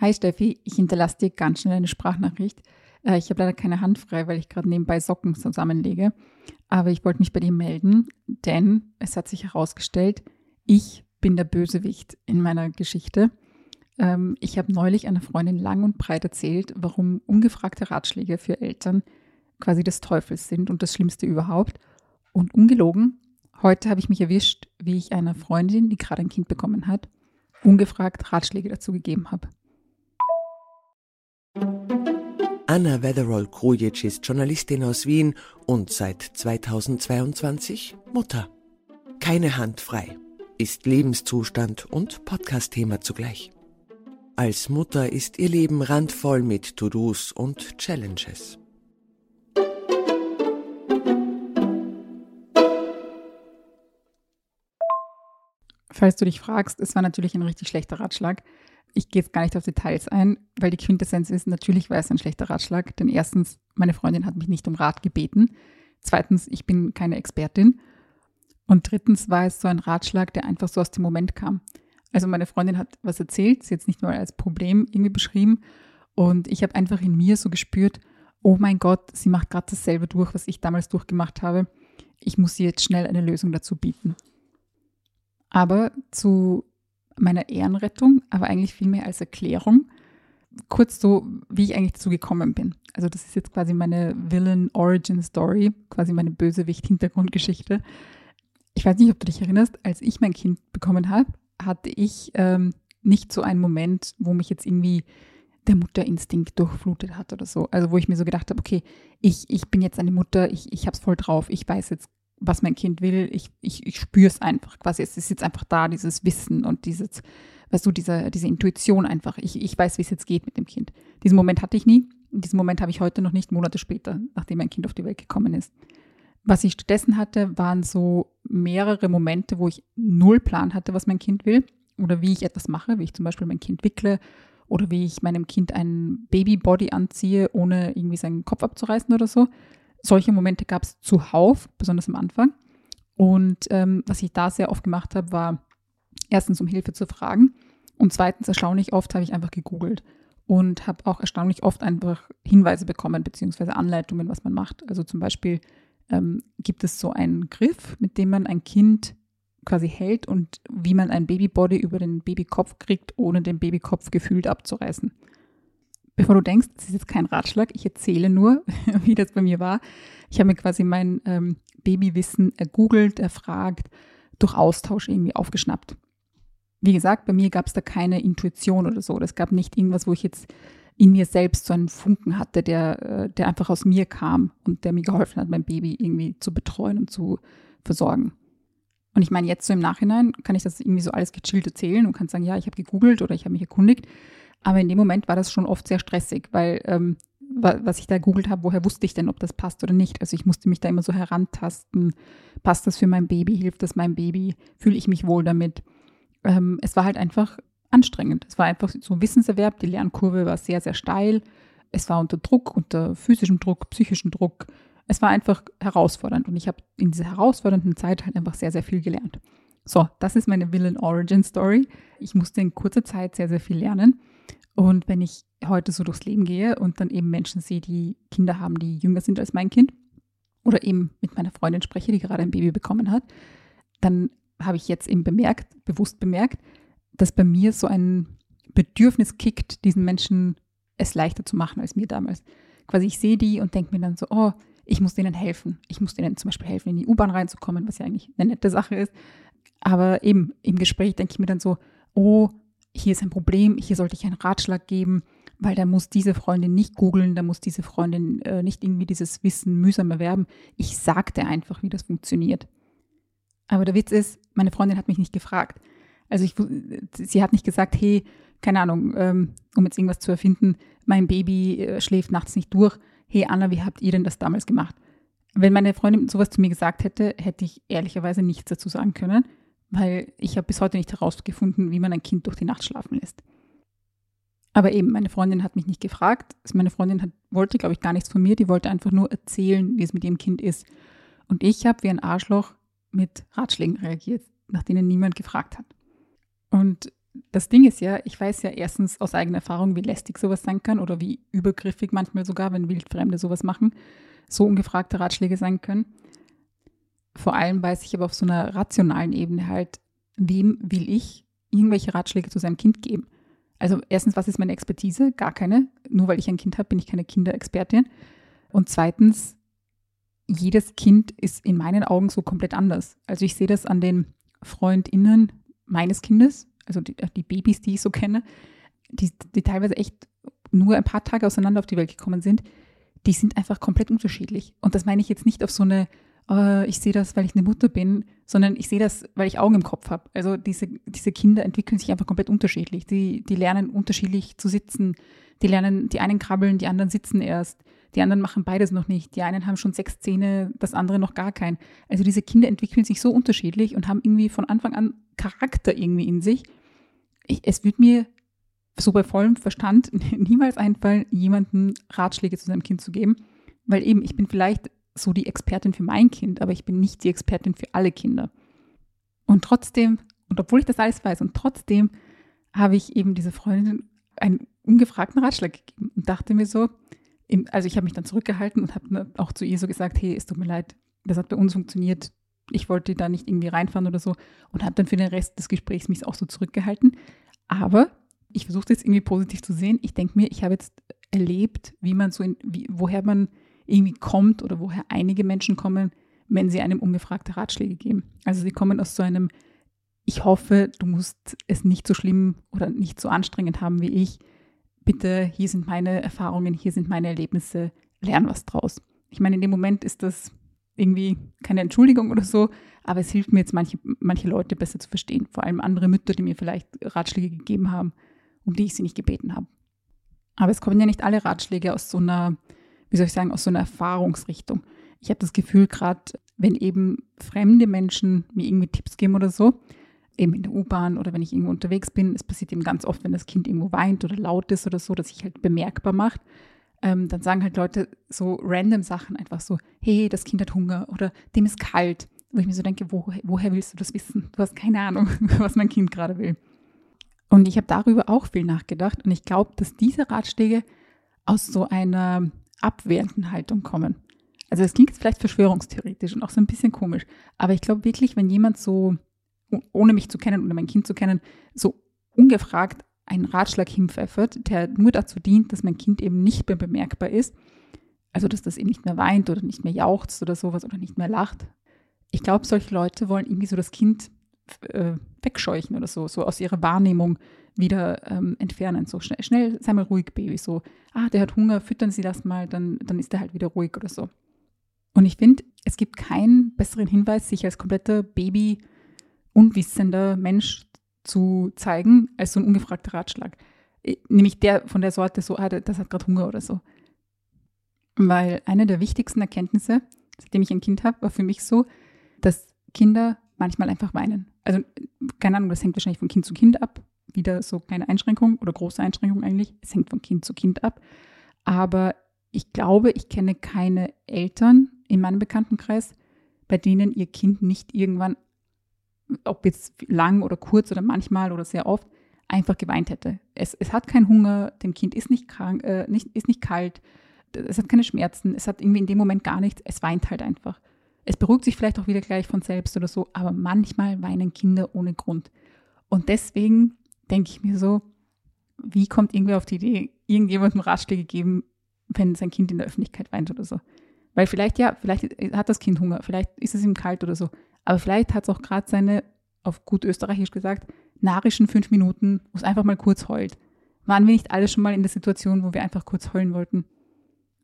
Hi Steffi, ich hinterlasse dir ganz schnell eine Sprachnachricht. Äh, ich habe leider keine Hand frei, weil ich gerade nebenbei Socken zusammenlege. Aber ich wollte mich bei dir melden, denn es hat sich herausgestellt, ich bin der Bösewicht in meiner Geschichte. Ähm, ich habe neulich einer Freundin lang und breit erzählt, warum ungefragte Ratschläge für Eltern quasi des Teufels sind und das Schlimmste überhaupt. Und ungelogen, heute habe ich mich erwischt, wie ich einer Freundin, die gerade ein Kind bekommen hat, ungefragt Ratschläge dazu gegeben habe. Anna Wetherall-Krujic ist Journalistin aus Wien und seit 2022 Mutter. Keine Hand frei ist Lebenszustand und Podcast-Thema zugleich. Als Mutter ist ihr Leben randvoll mit To-Dos und Challenges. Falls du dich fragst, es war natürlich ein richtig schlechter Ratschlag. Ich gehe jetzt gar nicht auf Details ein, weil die Quintessenz ist, natürlich war es ein schlechter Ratschlag. Denn erstens, meine Freundin hat mich nicht um Rat gebeten. Zweitens, ich bin keine Expertin. Und drittens war es so ein Ratschlag, der einfach so aus dem Moment kam. Also meine Freundin hat was erzählt, sie jetzt nicht nur als Problem irgendwie beschrieben. Und ich habe einfach in mir so gespürt, oh mein Gott, sie macht gerade dasselbe durch, was ich damals durchgemacht habe. Ich muss ihr jetzt schnell eine Lösung dazu bieten. Aber zu meiner Ehrenrettung, aber eigentlich vielmehr als Erklärung. Kurz so, wie ich eigentlich dazu gekommen bin. Also das ist jetzt quasi meine Villain Origin Story, quasi meine Bösewicht-Hintergrundgeschichte. Ich weiß nicht, ob du dich erinnerst, als ich mein Kind bekommen habe, hatte ich ähm, nicht so einen Moment, wo mich jetzt irgendwie der Mutterinstinkt durchflutet hat oder so. Also wo ich mir so gedacht habe, okay, ich, ich bin jetzt eine Mutter, ich, ich habe es voll drauf, ich weiß jetzt was mein Kind will. Ich, ich, ich spüre es einfach quasi. Es ist jetzt einfach da, dieses Wissen und dieses, weißt du, diese, diese Intuition einfach. Ich, ich weiß, wie es jetzt geht mit dem Kind. Diesen Moment hatte ich nie. Diesen Moment habe ich heute noch nicht, Monate später, nachdem mein Kind auf die Welt gekommen ist. Was ich stattdessen hatte, waren so mehrere Momente, wo ich null Plan hatte, was mein Kind will oder wie ich etwas mache, wie ich zum Beispiel mein Kind wickle oder wie ich meinem Kind ein Babybody anziehe, ohne irgendwie seinen Kopf abzureißen oder so solche Momente gab es zuhauf, besonders am Anfang. Und ähm, was ich da sehr oft gemacht habe, war erstens um Hilfe zu fragen und zweitens erstaunlich oft habe ich einfach gegoogelt und habe auch erstaunlich oft einfach Hinweise bekommen beziehungsweise Anleitungen, was man macht. Also zum Beispiel ähm, gibt es so einen Griff, mit dem man ein Kind quasi hält und wie man ein Babybody über den Babykopf kriegt, ohne den Babykopf gefühlt abzureißen bevor du denkst, das ist jetzt kein Ratschlag, ich erzähle nur, wie das bei mir war. Ich habe mir quasi mein ähm, Babywissen ergoogelt, erfragt, durch Austausch irgendwie aufgeschnappt. Wie gesagt, bei mir gab es da keine Intuition oder so. Es gab nicht irgendwas, wo ich jetzt in mir selbst so einen Funken hatte, der, äh, der einfach aus mir kam und der mir geholfen hat, mein Baby irgendwie zu betreuen und zu versorgen. Und ich meine, jetzt so im Nachhinein kann ich das irgendwie so alles gechillt erzählen und kann sagen, ja, ich habe gegoogelt oder ich habe mich erkundigt. Aber in dem Moment war das schon oft sehr stressig, weil ähm, was ich da googelt habe, woher wusste ich denn, ob das passt oder nicht? Also ich musste mich da immer so herantasten. Passt das für mein Baby? Hilft das meinem Baby? Fühle ich mich wohl damit? Ähm, es war halt einfach anstrengend. Es war einfach so ein Wissenserwerb. Die Lernkurve war sehr, sehr steil. Es war unter Druck, unter physischem Druck, psychischem Druck. Es war einfach herausfordernd und ich habe in dieser herausfordernden Zeit halt einfach sehr, sehr viel gelernt. So, das ist meine Villain Origin Story. Ich musste in kurzer Zeit sehr, sehr viel lernen. Und wenn ich heute so durchs Leben gehe und dann eben Menschen sehe, die Kinder haben, die jünger sind als mein Kind, oder eben mit meiner Freundin spreche, die gerade ein Baby bekommen hat, dann habe ich jetzt eben bemerkt, bewusst bemerkt, dass bei mir so ein Bedürfnis kickt, diesen Menschen es leichter zu machen als mir damals. Quasi ich sehe die und denke mir dann so, oh, ich muss denen helfen. Ich muss denen zum Beispiel helfen, in die U-Bahn reinzukommen, was ja eigentlich eine nette Sache ist. Aber eben im Gespräch denke ich mir dann so, oh, hier ist ein Problem, hier sollte ich einen Ratschlag geben, weil da muss diese Freundin nicht googeln, da muss diese Freundin äh, nicht irgendwie dieses Wissen mühsam erwerben. Ich sagte einfach, wie das funktioniert. Aber der Witz ist, meine Freundin hat mich nicht gefragt. Also ich, sie hat nicht gesagt, hey, keine Ahnung, ähm, um jetzt irgendwas zu erfinden, mein Baby äh, schläft nachts nicht durch. Hey Anna, wie habt ihr denn das damals gemacht? Wenn meine Freundin sowas zu mir gesagt hätte, hätte ich ehrlicherweise nichts dazu sagen können weil ich habe bis heute nicht herausgefunden, wie man ein Kind durch die Nacht schlafen lässt. Aber eben, meine Freundin hat mich nicht gefragt. Meine Freundin hat, wollte, glaube ich, gar nichts von mir. Die wollte einfach nur erzählen, wie es mit ihrem Kind ist. Und ich habe wie ein Arschloch mit Ratschlägen reagiert, nach denen niemand gefragt hat. Und das Ding ist ja, ich weiß ja erstens aus eigener Erfahrung, wie lästig sowas sein kann oder wie übergriffig manchmal sogar, wenn Wildfremde sowas machen, so ungefragte Ratschläge sein können. Vor allem weiß ich aber auf so einer rationalen Ebene halt, wem will ich irgendwelche Ratschläge zu seinem Kind geben? Also erstens, was ist meine Expertise? Gar keine. Nur weil ich ein Kind habe, bin ich keine Kinderexpertin. Und zweitens, jedes Kind ist in meinen Augen so komplett anders. Also ich sehe das an den Freundinnen meines Kindes, also die, die Babys, die ich so kenne, die, die teilweise echt nur ein paar Tage auseinander auf die Welt gekommen sind, die sind einfach komplett unterschiedlich. Und das meine ich jetzt nicht auf so eine, äh, ich sehe das, weil ich eine Mutter bin, sondern ich sehe das, weil ich Augen im Kopf habe. Also diese, diese Kinder entwickeln sich einfach komplett unterschiedlich. Die, die lernen unterschiedlich zu sitzen. Die lernen, die einen krabbeln, die anderen sitzen erst. Die anderen machen beides noch nicht. Die einen haben schon sechs Zähne, das andere noch gar keinen. Also diese Kinder entwickeln sich so unterschiedlich und haben irgendwie von Anfang an Charakter irgendwie in sich. Ich, es wird mir so bei vollem Verstand niemals einfallen, jemanden Ratschläge zu seinem Kind zu geben, weil eben ich bin vielleicht so die Expertin für mein Kind, aber ich bin nicht die Expertin für alle Kinder. Und trotzdem, und obwohl ich das alles weiß, und trotzdem habe ich eben diese Freundin einen ungefragten Ratschlag gegeben und dachte mir so, also ich habe mich dann zurückgehalten und habe auch zu ihr so gesagt, hey, es tut mir leid, das hat bei uns funktioniert, ich wollte da nicht irgendwie reinfahren oder so und habe dann für den Rest des Gesprächs mich auch so zurückgehalten. Aber ich versuche das irgendwie positiv zu sehen. Ich denke mir, ich habe jetzt erlebt, wie man so, in, wie, woher man irgendwie kommt oder woher einige Menschen kommen, wenn sie einem ungefragte Ratschläge geben. Also sie kommen aus so einem, ich hoffe, du musst es nicht so schlimm oder nicht so anstrengend haben wie ich. Bitte, hier sind meine Erfahrungen, hier sind meine Erlebnisse, lern was draus. Ich meine, in dem Moment ist das irgendwie keine Entschuldigung oder so, aber es hilft mir jetzt manche, manche Leute besser zu verstehen. Vor allem andere Mütter, die mir vielleicht Ratschläge gegeben haben, um die ich sie nicht gebeten habe. Aber es kommen ja nicht alle Ratschläge aus so einer wie soll ich sagen, aus so einer Erfahrungsrichtung. Ich habe das Gefühl, gerade wenn eben fremde Menschen mir irgendwie Tipps geben oder so, eben in der U-Bahn oder wenn ich irgendwo unterwegs bin, es passiert eben ganz oft, wenn das Kind irgendwo weint oder laut ist oder so, dass sich halt bemerkbar macht, ähm, dann sagen halt Leute so random Sachen einfach so, hey, das Kind hat Hunger oder dem ist kalt. Wo ich mir so denke, wo, woher willst du das wissen? Du hast keine Ahnung, was mein Kind gerade will. Und ich habe darüber auch viel nachgedacht und ich glaube, dass diese Ratschläge aus so einer abwehrenden Haltung kommen. Also es klingt vielleicht verschwörungstheoretisch und auch so ein bisschen komisch, aber ich glaube wirklich, wenn jemand so, ohne mich zu kennen oder mein Kind zu kennen, so ungefragt einen Ratschlag hinpfeffert, der nur dazu dient, dass mein Kind eben nicht mehr bemerkbar ist, also dass das eben nicht mehr weint oder nicht mehr jauchzt oder sowas oder nicht mehr lacht. Ich glaube, solche Leute wollen irgendwie so das Kind äh, wegscheuchen oder so, so aus ihrer Wahrnehmung wieder ähm, entfernen. So schnell, schnell, sei mal ruhig, Baby. So, ah, der hat Hunger, füttern Sie das mal, dann, dann ist er halt wieder ruhig oder so. Und ich finde, es gibt keinen besseren Hinweis, sich als kompletter Baby unwissender Mensch zu zeigen, als so ein ungefragter Ratschlag. Nämlich der von der Sorte, so, ah, das hat gerade Hunger oder so. Weil eine der wichtigsten Erkenntnisse, seitdem ich ein Kind habe, war für mich so, dass Kinder manchmal einfach weinen. Also, keine Ahnung, das hängt wahrscheinlich von Kind zu Kind ab wieder so kleine Einschränkung oder große Einschränkung eigentlich. Es hängt von Kind zu Kind ab. Aber ich glaube, ich kenne keine Eltern in meinem Bekanntenkreis, bei denen ihr Kind nicht irgendwann, ob jetzt lang oder kurz oder manchmal oder sehr oft, einfach geweint hätte. Es, es hat keinen Hunger, dem Kind ist nicht krank, äh, nicht, ist nicht kalt, es hat keine Schmerzen, es hat irgendwie in dem Moment gar nichts, es weint halt einfach. Es beruhigt sich vielleicht auch wieder gleich von selbst oder so, aber manchmal weinen Kinder ohne Grund. Und deswegen denke ich mir so, wie kommt irgendwer auf die Idee, irgendjemandem Ratschläge geben, wenn sein Kind in der Öffentlichkeit weint oder so. Weil vielleicht, ja, vielleicht hat das Kind Hunger, vielleicht ist es ihm kalt oder so. Aber vielleicht hat es auch gerade seine, auf gut österreichisch gesagt, narischen fünf Minuten, wo es einfach mal kurz heult. Waren wir nicht alle schon mal in der Situation, wo wir einfach kurz heulen wollten?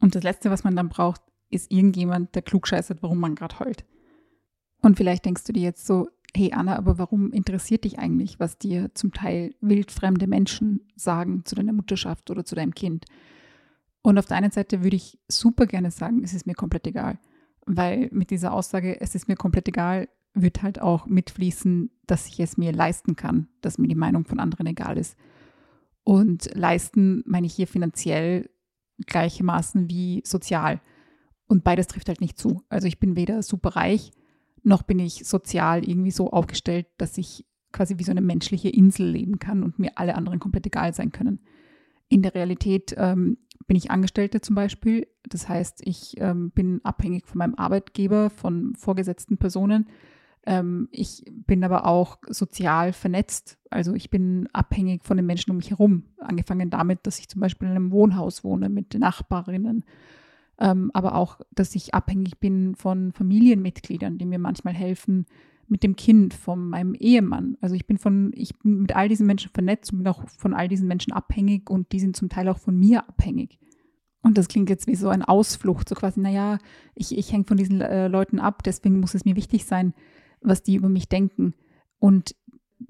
Und das Letzte, was man dann braucht, ist irgendjemand, der klug scheißert, warum man gerade heult. Und vielleicht denkst du dir jetzt so, hey Anna, aber warum interessiert dich eigentlich, was dir zum Teil wildfremde Menschen sagen zu deiner Mutterschaft oder zu deinem Kind? Und auf der einen Seite würde ich super gerne sagen, es ist mir komplett egal, weil mit dieser Aussage, es ist mir komplett egal, wird halt auch mitfließen, dass ich es mir leisten kann, dass mir die Meinung von anderen egal ist. Und leisten meine ich hier finanziell gleichermaßen wie sozial. Und beides trifft halt nicht zu. Also ich bin weder super reich noch bin ich sozial irgendwie so aufgestellt, dass ich quasi wie so eine menschliche Insel leben kann und mir alle anderen komplett egal sein können. In der Realität ähm, bin ich Angestellte zum Beispiel. Das heißt, ich ähm, bin abhängig von meinem Arbeitgeber, von vorgesetzten Personen. Ähm, ich bin aber auch sozial vernetzt. Also ich bin abhängig von den Menschen um mich herum. Angefangen damit, dass ich zum Beispiel in einem Wohnhaus wohne mit Nachbarinnen. Ähm, aber auch, dass ich abhängig bin von Familienmitgliedern, die mir manchmal helfen, mit dem Kind, von meinem Ehemann. Also ich bin von, ich bin mit all diesen Menschen vernetzt und bin auch von all diesen Menschen abhängig und die sind zum Teil auch von mir abhängig. Und das klingt jetzt wie so ein Ausflucht, so quasi, naja, ich, ich hänge von diesen äh, Leuten ab, deswegen muss es mir wichtig sein, was die über mich denken. Und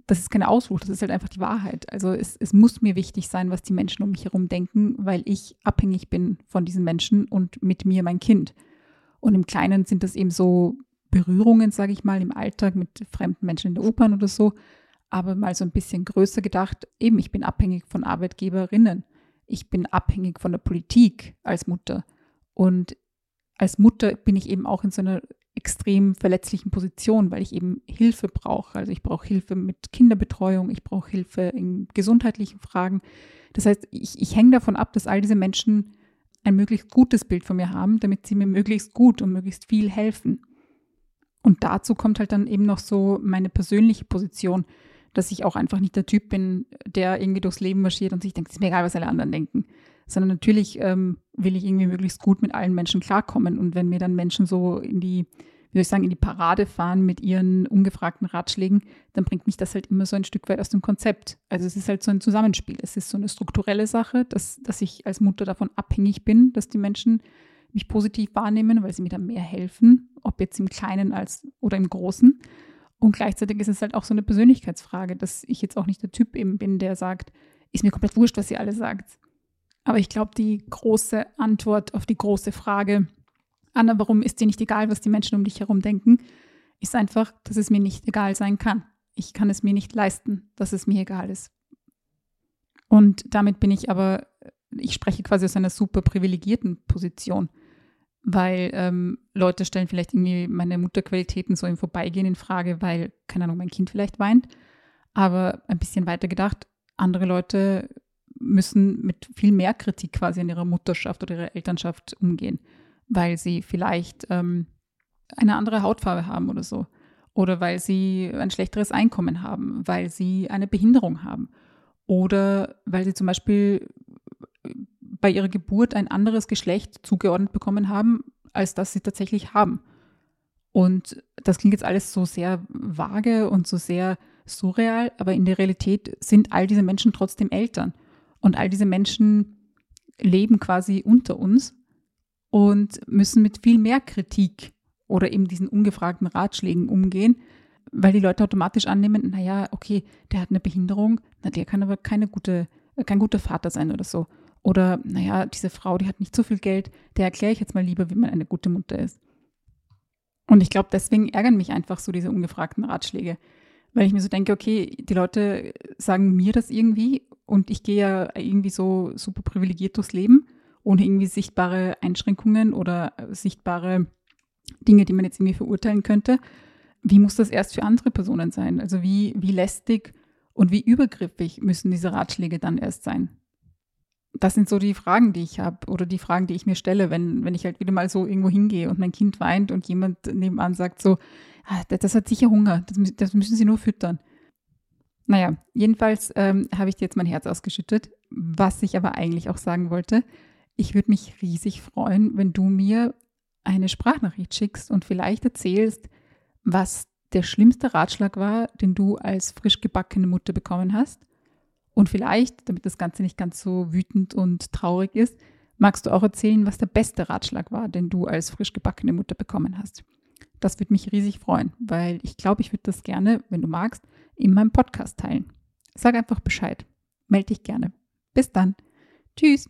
das ist keine Ausflucht, das ist halt einfach die Wahrheit. Also es, es muss mir wichtig sein, was die Menschen um mich herum denken, weil ich abhängig bin von diesen Menschen und mit mir mein Kind. Und im Kleinen sind das eben so Berührungen, sage ich mal, im Alltag mit fremden Menschen in der U-Bahn oder so. Aber mal so ein bisschen größer gedacht, eben, ich bin abhängig von Arbeitgeberinnen. Ich bin abhängig von der Politik als Mutter. Und als Mutter bin ich eben auch in so einer extrem verletzlichen Position, weil ich eben Hilfe brauche. Also ich brauche Hilfe mit Kinderbetreuung, ich brauche Hilfe in gesundheitlichen Fragen. Das heißt, ich, ich hänge davon ab, dass all diese Menschen ein möglichst gutes Bild von mir haben, damit sie mir möglichst gut und möglichst viel helfen. Und dazu kommt halt dann eben noch so meine persönliche Position, dass ich auch einfach nicht der Typ bin, der irgendwie durchs Leben marschiert und sich denkt, es ist mir egal, was alle anderen denken. Sondern natürlich ähm, will ich irgendwie möglichst gut mit allen Menschen klarkommen. Und wenn mir dann Menschen so in die, wie soll ich sagen, in die Parade fahren mit ihren ungefragten Ratschlägen, dann bringt mich das halt immer so ein Stück weit aus dem Konzept. Also es ist halt so ein Zusammenspiel. Es ist so eine strukturelle Sache, dass, dass ich als Mutter davon abhängig bin, dass die Menschen mich positiv wahrnehmen, weil sie mir dann mehr helfen, ob jetzt im Kleinen als oder im Großen. Und gleichzeitig ist es halt auch so eine Persönlichkeitsfrage, dass ich jetzt auch nicht der Typ eben bin, der sagt, ist mir komplett wurscht, was ihr alle sagt. Aber ich glaube, die große Antwort auf die große Frage, Anna, warum ist dir nicht egal, was die Menschen um dich herum denken, ist einfach, dass es mir nicht egal sein kann. Ich kann es mir nicht leisten, dass es mir egal ist. Und damit bin ich aber ich spreche quasi aus einer super privilegierten Position, weil ähm, Leute stellen vielleicht irgendwie meine Mutterqualitäten so im Vorbeigehen in Frage, weil, keine Ahnung, mein Kind vielleicht weint. Aber ein bisschen weiter gedacht, andere Leute müssen mit viel mehr Kritik quasi an ihrer Mutterschaft oder ihrer Elternschaft umgehen, weil sie vielleicht ähm, eine andere Hautfarbe haben oder so. Oder weil sie ein schlechteres Einkommen haben, weil sie eine Behinderung haben. Oder weil sie zum Beispiel bei ihrer Geburt ein anderes Geschlecht zugeordnet bekommen haben, als das sie tatsächlich haben. Und das klingt jetzt alles so sehr vage und so sehr surreal, aber in der Realität sind all diese Menschen trotzdem Eltern. Und all diese Menschen leben quasi unter uns und müssen mit viel mehr Kritik oder eben diesen ungefragten Ratschlägen umgehen, weil die Leute automatisch annehmen, naja, okay, der hat eine Behinderung, na, der kann aber keine gute, kein guter Vater sein oder so. Oder, naja, diese Frau, die hat nicht so viel Geld, der erkläre ich jetzt mal lieber, wie man eine gute Mutter ist. Und ich glaube, deswegen ärgern mich einfach so diese ungefragten Ratschläge. Weil ich mir so denke, okay, die Leute sagen mir das irgendwie und ich gehe ja irgendwie so super privilegiert durchs Leben, ohne irgendwie sichtbare Einschränkungen oder sichtbare Dinge, die man jetzt irgendwie verurteilen könnte. Wie muss das erst für andere Personen sein? Also wie, wie lästig und wie übergriffig müssen diese Ratschläge dann erst sein? das sind so die Fragen, die ich habe oder die Fragen, die ich mir stelle, wenn, wenn ich halt wieder mal so irgendwo hingehe und mein Kind weint und jemand nebenan sagt so, ah, das hat sicher Hunger, das, das, müssen Sie nur füttern. Naja, jedenfalls ähm, habe ich dir jetzt mein Herz ausgeschüttet. Was ich aber eigentlich auch sagen wollte, ich würde mich riesig freuen, wenn du mir eine Sprachnachricht schickst und vielleicht erzählst, was der schlimmste Ratschlag war, den du als frisch gebackene Mutter bekommen hast und vielleicht, damit das Ganze nicht ganz so wütend und traurig ist, magst du auch erzählen, was der beste Ratschlag war, den du als frisch gebackene Mutter bekommen hast. Das würde mich riesig freuen, weil ich glaube, ich würde das gerne, wenn du magst, in meinem Podcast teilen. Sag einfach Bescheid. Melde dich gerne. Bis dann. Tschüss.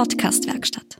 Podcastwerkstatt.